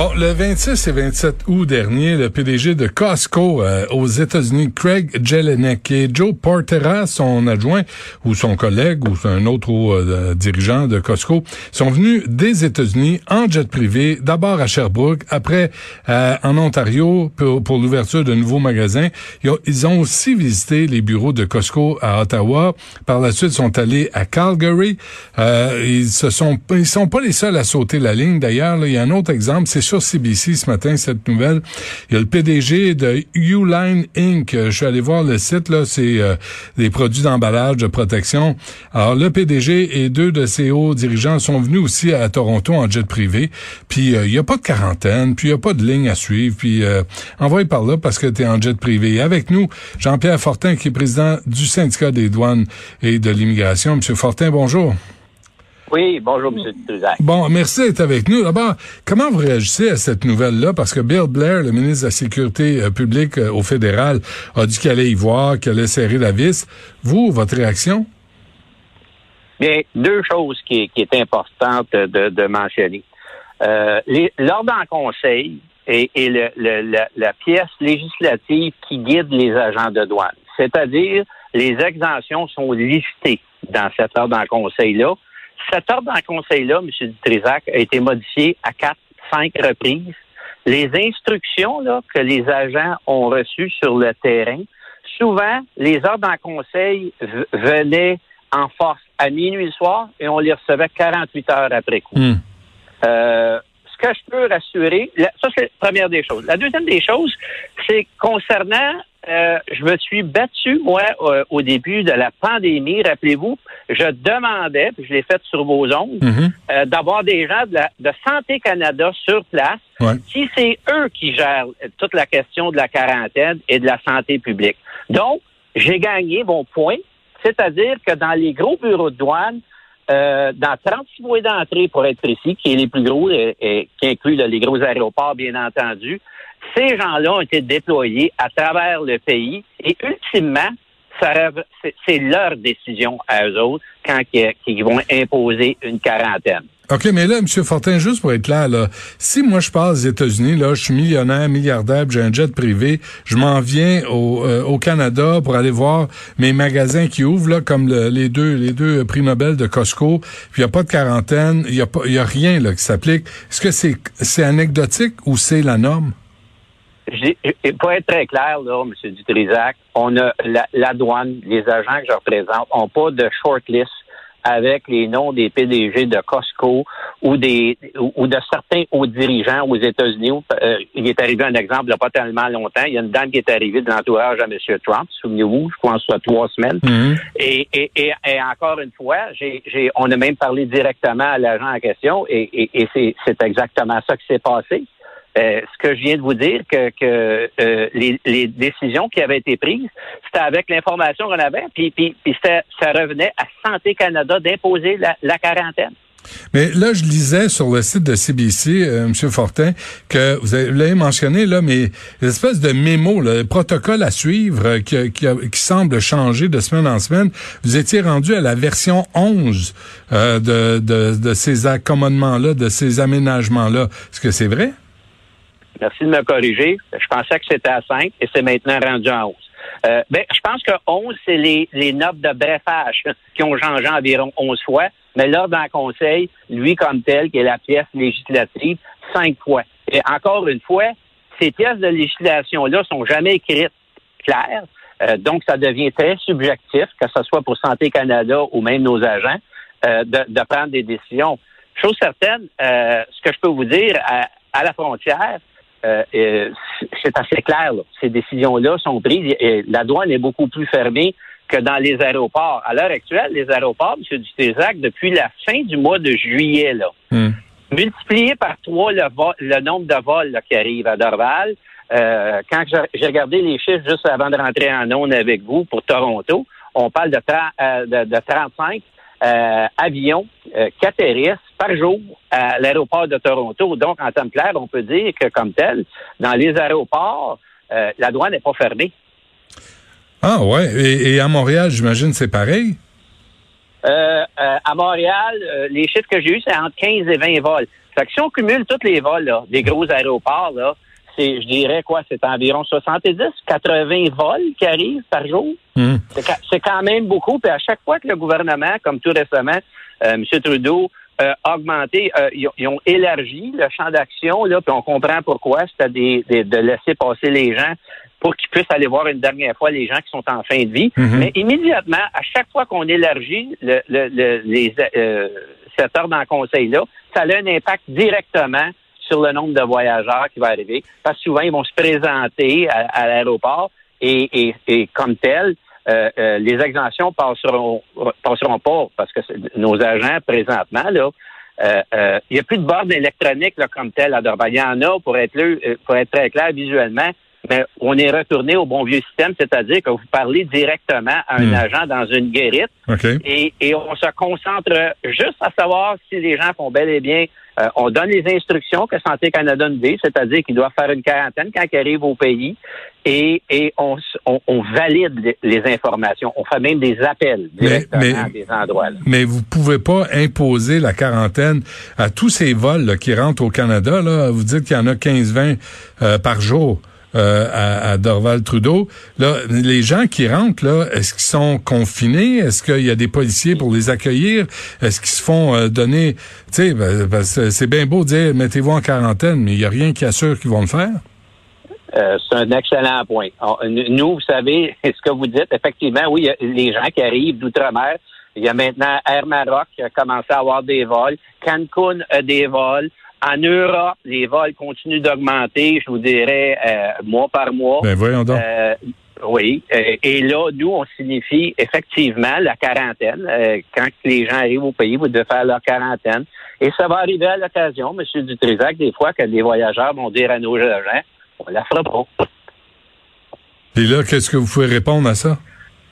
Bon, le 26 et 27 août dernier, le PDG de Costco euh, aux États-Unis, Craig Jelinek et Joe Portera, son adjoint ou son collègue ou un autre euh, dirigeant de Costco, sont venus des États-Unis en jet privé, d'abord à Sherbrooke, après euh, en Ontario pour, l'ouverture de nouveaux magasins. Ils ont, aussi visité les bureaux de Costco à Ottawa. Par la suite, ils sont allés à Calgary. ils se sont, ils sont pas les seuls à sauter la ligne. D'ailleurs, il y a un autre exemple, sur CBC ce matin, cette nouvelle. Il y a le PDG de Uline Inc. Je suis allé voir le site, là, c'est euh, des produits d'emballage, de protection. Alors, le PDG et deux de ses hauts dirigeants sont venus aussi à Toronto en jet privé. Puis, euh, il n'y a pas de quarantaine, puis il n'y a pas de ligne à suivre. Puis, euh, envoyé par là parce que tu es en jet privé. Avec nous, Jean-Pierre Fortin, qui est président du syndicat des douanes et de l'immigration. Monsieur Fortin, bonjour. Oui, bonjour, M. Truzac. Bon, merci d'être avec nous. D'abord, comment vous réagissez à cette nouvelle-là? Parce que Bill Blair, le ministre de la Sécurité euh, publique euh, au fédéral, a dit qu'il allait y voir, qu'il allait serrer la vis. Vous, votre réaction? Bien, deux choses qui, qui est importante de, mentionner. Euh, L'ordre en conseil est, la, pièce législative qui guide les agents de douane. C'est-à-dire, les exemptions sont listées dans cet ordre en conseil-là cet ordre en conseil-là, M. Dutrisac, a été modifié à quatre, cinq reprises. Les instructions là, que les agents ont reçues sur le terrain, souvent, les ordres en conseil venaient en force à minuit le soir et on les recevait 48 heures après coup. Hmm. Euh, que je peux rassurer, ça c'est la première des choses. La deuxième des choses, c'est concernant euh, je me suis battu, moi, euh, au début de la pandémie. Rappelez-vous, je demandais, puis je l'ai fait sur vos ondes, mhm. euh, d'avoir des gens de, Santé Canada sur place, si c'est eux qui gèrent toute la question de la quarantaine et de la santé publique. Donc, j'ai gagné mon point, c'est-à-dire que dans les gros bureaux de douane, dans 36 mois d'entrée, pour être précis, qui est les plus gros, et, qui inclut les gros aéroports, bien entendu, ces gens-là ont été déployés à travers le pays et ultimement, c'est leur décision à eux autres quand ils, vont imposer une quarantaine. OK, mais là, M. Fortin, juste pour être là, là, si moi je passe aux États-Unis, là, je suis millionnaire, milliardaire, j'ai un jet privé, je m'en viens au, euh, au, Canada pour aller voir mes magasins qui ouvrent, là, comme les deux les deux prix Nobel de Costco, puis il n'y a pas de quarantaine, il n'y a, y a rien là, qui s'applique. Est-ce que c'est c'est anecdotique ou c'est la norme? Pour être très clair, là, M. Dutrisac, on a la, douane, les agents que je représente, n'ont pas de shortlist avec les noms des PDG de Costco ou des ou, de certains hauts dirigeants aux États-Unis. Euh, il est arrivé un exemple il n'y a pas tellement longtemps. Il y a une dame qui est arrivée de l'entourage à M. Trump, souvenez-vous, je pense soit trois semaines. Mm-hmm. et, et, et, encore une fois, j'ai, on a même parlé directement à l'agent en question et, et c'est exactement ça qui s'est passé. Euh, ce que je viens de vous dire, que, que euh, les, décisions qui avaient été prises, c'était avec l'information qu'on avait, puis, puis, puis ça revenait à Santé Canada d'imposer la, quarantaine. Mais là, je lisais sur le site de CBC, euh, M. Fortin, que vous l'avez mentionné, là, mais l'espèce de mémo, le protocole à suivre qui, qui, semble changer de semaine en semaine, vous étiez rendu à la version 11 de, de, de ces accommodements-là, de ces aménagements-là. Est-ce que c'est vrai? Merci de me corriger. Je pensais que c'était à 5 et c'est maintenant rendu à 11. Euh, ben, je pense que 11, c'est les, les notes de brefage qui ont changé environ 11 fois, mais l'ordre en conseil, lui comme tel, qui est la pièce législative, 5 fois. Et encore une fois, ces pièces de législation-là sont jamais écrites claires, euh, donc ça devient très subjectif, que ce soit pour Santé Canada ou même nos agents, euh, de, de, prendre des décisions. Chose certaine, euh, ce que je peux vous dire à, à la frontière, euh, c'est assez clair. Ces décisions-là sont prises. Et la douane est beaucoup plus fermée que dans les aéroports. À l'heure actuelle, les aéroports, M. Dutézac, depuis la fin du mois de juillet, là, hmm. multiplié par trois le, nombre de vols qui arrivent à Dorval, euh, quand j'ai regardé les chiffres juste avant de rentrer en onde avec vous pour Toronto, on parle de, euh, de, de 35 euh, avions euh, qui atterrissent par jour à l'aéroport de Toronto. Donc, en termes clairs, on peut dire que, comme tel, dans les aéroports, euh, la douane n'est pas fermée. Ah ouais. Et, et à Montréal, j'imagine, c'est pareil? Euh, euh, à Montréal, les chiffres que j'ai eus, c'est entre 15 et 20 vols. Fait que si on cumule tous les vols là, des gros aéroports, là, c'est, je dirais quoi, c'est environ 70, 80 vols qui arrivent par jour. Hmm. C'est, quand même beaucoup. Puis à chaque fois que le gouvernement, comme tout récemment, M. Trudeau, a augmenté, ils, ils, ont élargi le champ d'action, là, puis on comprend pourquoi. C'était des, des, de laisser passer les gens pour qu'ils puissent aller voir une dernière fois les gens qui sont en fin de vie. Mhm. Mais immédiatement, à chaque fois qu'on élargit le, le, le, les, euh, cette heure dans le conseil-là, ça a un impact directement sur le nombre de voyageurs qui va arriver. Parce que souvent, ils vont se présenter à, à l'aéroport et, et, et, comme tel, euh, euh, les exemptions passeront, pas parce que nos agents, présentement, là, euh, il n'y a plus de bornes électroniques là, comme tel à Dorval. Il y en a, pour être, pour être très clair visuellement, mais on est retourné au bon vieux système, c'est-à-dire que vous parlez directement à un Hmm. agent dans une guérite OK. et, et on se concentre juste à savoir si les gens font bel et bien. euh, on donne les instructions que Santé Canada nous dit, c'est-à-dire qu'ils doivent faire une quarantaine quand ils arrivent au pays et, et on, on, on valide les, informations. On fait même des appels Mais- directement mais- à des endroits. là. Mais vous pouvez pas imposer la quarantaine à tous ces vols là, qui rentrent au Canada. Là. Vous dites qu'il y en a 15-20 euh, par jour. Euh, à, à Dorval-Trudeau. Là, les gens qui rentrent, là, est-ce qu'ils sont confinés? Est-ce qu'il y a des policiers pour les accueillir? Est-ce qu'ils se font euh, donner... Tu sais, ben, ben, c'est bien beau de dire mettez-vous en quarantaine, mais il y a rien qui assure qu'ils vont le faire. Euh, c'est un excellent point. Nous, vous savez, ce que vous dites, effectivement, oui, y a les gens qui arrivent d'outre-mer. Il y a maintenant Air Maroc qui a commencé à avoir des vols. Cancun a des vols. En Europe, les vols continuent d'augmenter, je vous dirais, euh, mois par mois. Ben voyons donc. Euh, oui. Euh, et là, nous, on signifie effectivement la quarantaine. Euh, quand les gens arrivent au pays, vous devez faire leur quarantaine. Et ça va arriver à l'occasion, M. Dutrisac, des fois que les voyageurs vont dire à nos agents, on la fera pas. Et là, qu'est-ce que vous pouvez répondre à ça?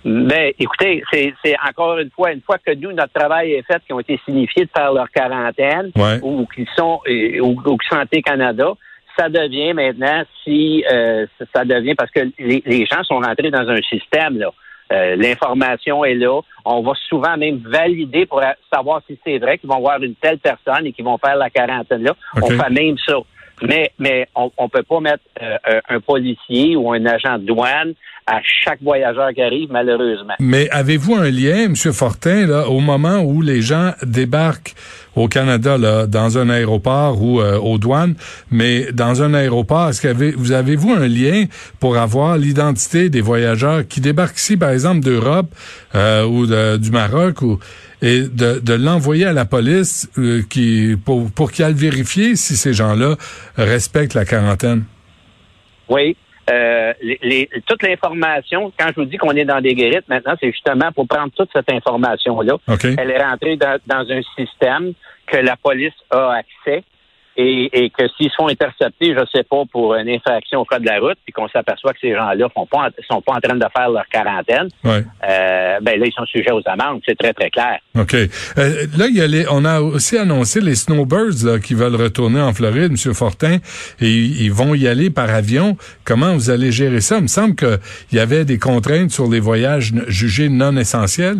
Mais écoutez, c'est c'est encore une fois, une fois que nous, notre travail est fait, qui ont été signifiés de faire leur quarantaine Ouais. ou qui sont ou, ou qui Santé Canada, ça devient maintenant si euh, ça- devient parce que les, les gens sont rentrés dans un système là. Euh, L'information est là. On va souvent même valider pour savoir si c'est vrai qu'ils vont voir une telle personne et qu'ils vont faire la quarantaine là. On fait même ça. Mais, mais on ne peut pas mettre euh, un- un policier ou un agent de douane à chaque voyageur qui arrive, malheureusement. Mais avez-vous un lien, M. Fortin, là, au moment où les gens débarquent au Canada, là, dans un aéroport ou euh, aux douanes, mais dans un aéroport, est-ce que avez- vous avez-vous un lien pour avoir l'identité des voyageurs qui débarquent ici, par exemple, d'Europe euh, ou du Maroc, ou et de, de l'envoyer à la police euh, qui pour, pour qu'elle vérifie si ces gens-là respectent la quarantaine? Oui. Euh, les, les- toute l'information, quand je vous dis qu'on est dans des guérites, maintenant, c'est justement pour prendre toute cette information-là. OK? Elle est rentrée dans, dans un système que la police a accès et, et que s'ils sont interceptés, je sais pas, pour une infraction au code de la route, puis qu'on s'aperçoit que ces gens-là font pas, sont pas en train de faire leur quarantaine, Ouais. euh, ben là, ils sont sujets aux amendes. C'est très, très clair. OK. Euh, là, il y a les, on a aussi annoncé les snowbirds là, qui veulent retourner en Floride, M. Fortin, et ils vont y aller par avion. Comment vous allez gérer ça? Il me semble qu'il y avait des contraintes sur les voyages jugés non essentiels.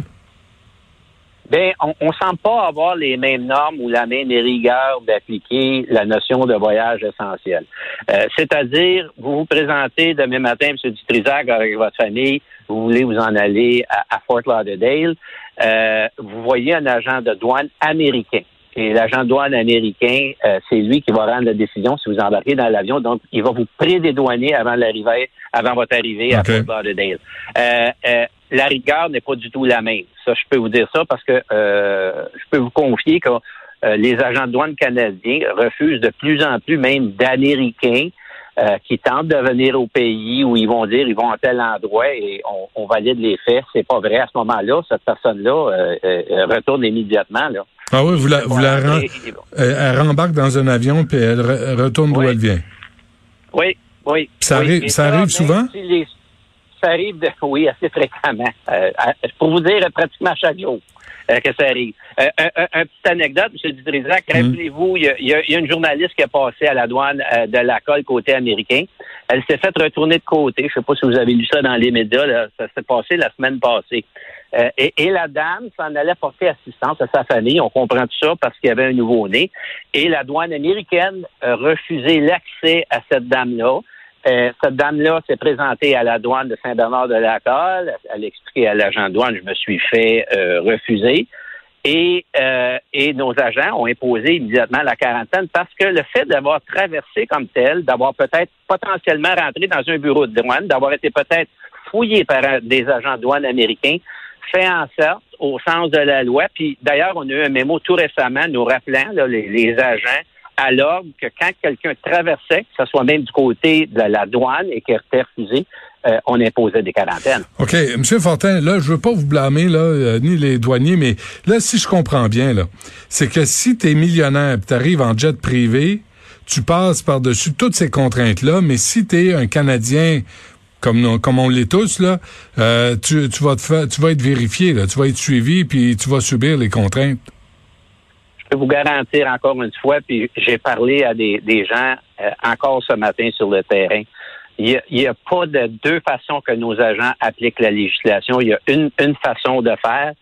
Ben, on, on semble pas avoir les mêmes normes ou la même rigueur d'appliquer la notion de voyage essentiel. Euh, C'est-à-dire, vous vous présentez demain matin, M. Dutrisac, avec votre famille, vous voulez vous en aller à, à Fort Lauderdale, euh, vous voyez un agent de douane américain. Et l'agent de douane américain, euh, c'est lui qui va rendre la décision si vous embarquez dans l'avion. Donc, il va vous prédédouaner avant l'arrivée, avant votre arrivée à. Fort Lauderdale. Euh, euh, la rigueur n'est pas du tout la même. Ça, je peux vous dire ça parce que euh, je peux vous confier que euh, les agents de douane canadiens refusent de plus en plus même d'Américains euh, qui tentent de venir au pays où ils vont dire ils vont à tel endroit et on, on valide les faits. C'est pas vrai. À ce moment-là, cette personne-là retourne immédiatement. Là. Ah oui, vous la, vous la elle rembarque dans un avion puis elle re- retourne d'où Oui. elle vient. Oui, oui. Ça oui. arrive- ça arrive souvent? si les- ça arrive, de, oui, assez fréquemment. Euh, à- pour vous dire, pratiquement chaque jour. que ça arrive. un, petite anecdote, M. Dutrisac, mm. rappelez-vous, il y, a, une journaliste qui a passé à la douane de la colle côté américain. Elle s'est faite retourner de côté. Je ne sais pas si vous avez lu ça dans les médias. Ça s'est passé la semaine passée. et, et, la dame s'en allait porter assistance à sa famille. On comprend tout ça parce qu'il y avait un nouveau-né. Et la douane américaine a refusé l'accès à cette dame-là. Euh, cette dame-là s'est présentée à la douane de Saint-Bernard-de-la-Colle. Elle a expliqué à l'agent de douane, je me suis fait euh, refuser. Et, euh, et nos agents ont imposé immédiatement la quarantaine parce que le fait d'avoir traversé comme tel, d'avoir peut-être potentiellement rentré dans un bureau de douane, d'avoir été peut-être fouillé par des agents de douane américains, fait en sorte, au sens de la loi, puis d'ailleurs, on a eu un mémo tout récemment nous rappelant, les agents, l'ordre que quand quelqu'un traversait, que ce soit même du côté de la douane et qu'il était refusé, euh, on imposait des quarantaines. OK. Monsieur Fortin, là, je veux pas vous blâmer, là, euh, ni les douaniers, mais là, si je comprends bien, là, c'est que si tu es millionnaire tu arrives en jet privé, tu passes par-dessus toutes ces contraintes-là, mais si tu es un Canadien comme, comme on l'est tous, là, euh, tu, tu, vas te faire, tu vas être vérifié, là, tu vas être suivi, puis tu vas subir les contraintes peux vous garantir encore une fois, puis j'ai parlé à des, gens euh, encore ce matin sur le terrain. Il n'y a, pas de deux façons que nos agents appliquent la législation. Il y a une, une façon de faire.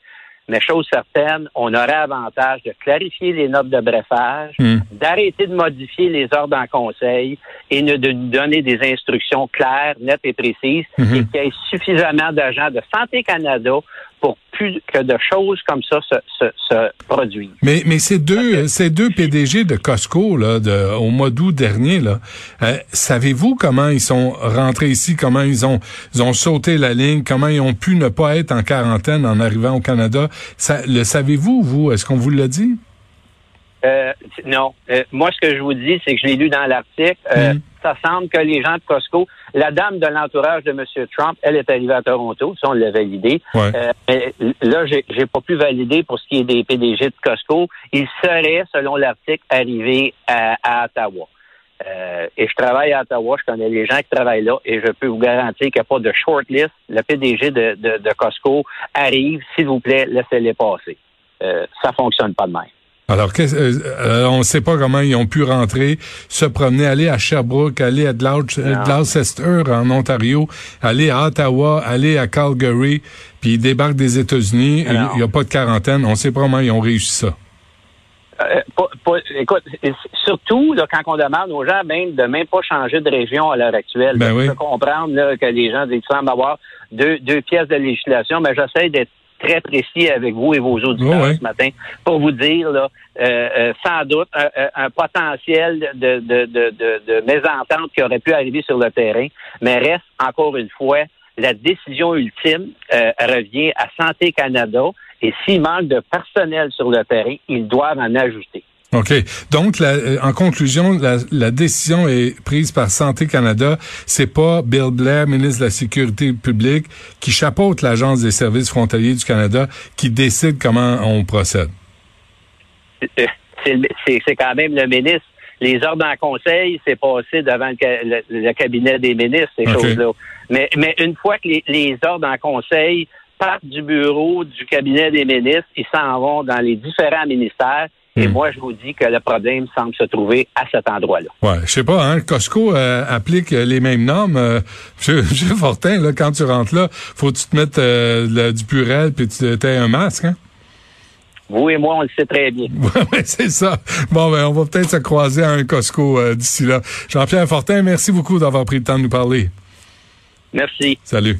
Mais chose certaine, on aurait avantage de clarifier les notes de brefage, hmm. d'arrêter de modifier les ordres en conseil et de nous donner des instructions claires, nettes et précises hmm. et qu'il y ait suffisamment d'agents de Santé Canada pour plus que de choses comme ça se, se, produisent. Mais, mais ces deux, ces deux PDG de Costco, là, de, au mois d'août dernier, là, euh, savez-vous comment ils sont rentrés ici, comment ils ont, ils ont sauté la ligne, comment ils ont pu ne pas être en quarantaine en arrivant au Canada? Ça, le savez-vous, vous? Est-ce qu'on vous l'a dit? Euh, non. Euh, moi, ce que je vous dis, c'est que je l'ai lu dans l'article. Euh, hmm. Ça semble que les gens de Costco, la dame de l'entourage de M. Trump, elle est arrivée à Toronto, ça on l'a validé. mais là, j'ai, j'ai pas pu valider pour ce qui est des PDG de Costco. Il serait, selon l'article, arrivé à, Ottawa. et je travaille à Ottawa, je connais les gens qui travaillent là, et je peux vous garantir qu'il n'y a pas de shortlist. Le PDG de, de, Costco arrive, s'il vous plaît, laissez-les passer. ça fonctionne pas de même. Alors, euh, euh, on ne sait pas comment ils ont pu rentrer, se promener, aller à Sherbrooke, aller à Gloucester en Ontario, aller à Ottawa, aller à Calgary, puis ils débarquent des États-Unis. Il n'y a pas de quarantaine. On sait pas comment ils ont réussi ça. Euh, écoute, surtout quand on demande aux gens même de même pas changer de région à l'heure actuelle. Ben je peux comprendre que les gens disent semblent avoir deux, deux pièces de législation, mais j'essaie d'être très précis avec vous et vos auditeurs ce matin pour vous dire, là, euh, euh, sans doute, un, potentiel de, de, de, de, mésentente qui aurait pu arriver sur le terrain, mais reste encore une fois, la décision ultime euh, revient à Santé Canada. Et s'il manque de personnel sur le terrain, ils doivent en ajouter. OK. Donc, euh, en conclusion, la, décision est prise par Santé Canada. C'est pas Bill Blair, ministre de la Sécurité publique, qui chapeaute l'Agence des services frontaliers du Canada, qui décide comment on procède. C'est quand même le ministre. Les ordres en conseil, c'est passé devant le, cabinet des ministres, ces choses-là. Mais, mais une fois que les, les ordres en conseil partent du bureau du cabinet des ministres, ils s'en vont dans les différents ministères et hmm. moi, je vous dis que le problème semble se trouver à cet endroit-là. Ouais, je sais pas, hein, Costco euh, applique les mêmes normes. Euh, je, Fortin, là, quand tu rentres là, faut que tu te mettes euh, du purel puis tu aies un masque, hein? Vous et moi, on le sait très bien. Oui, c'est ça. Bon, ben, on va peut-être se croiser à un Costco euh, d'ici là. Jean-Pierre Fortin, merci beaucoup d'avoir pris le temps de nous parler. Merci. Salut.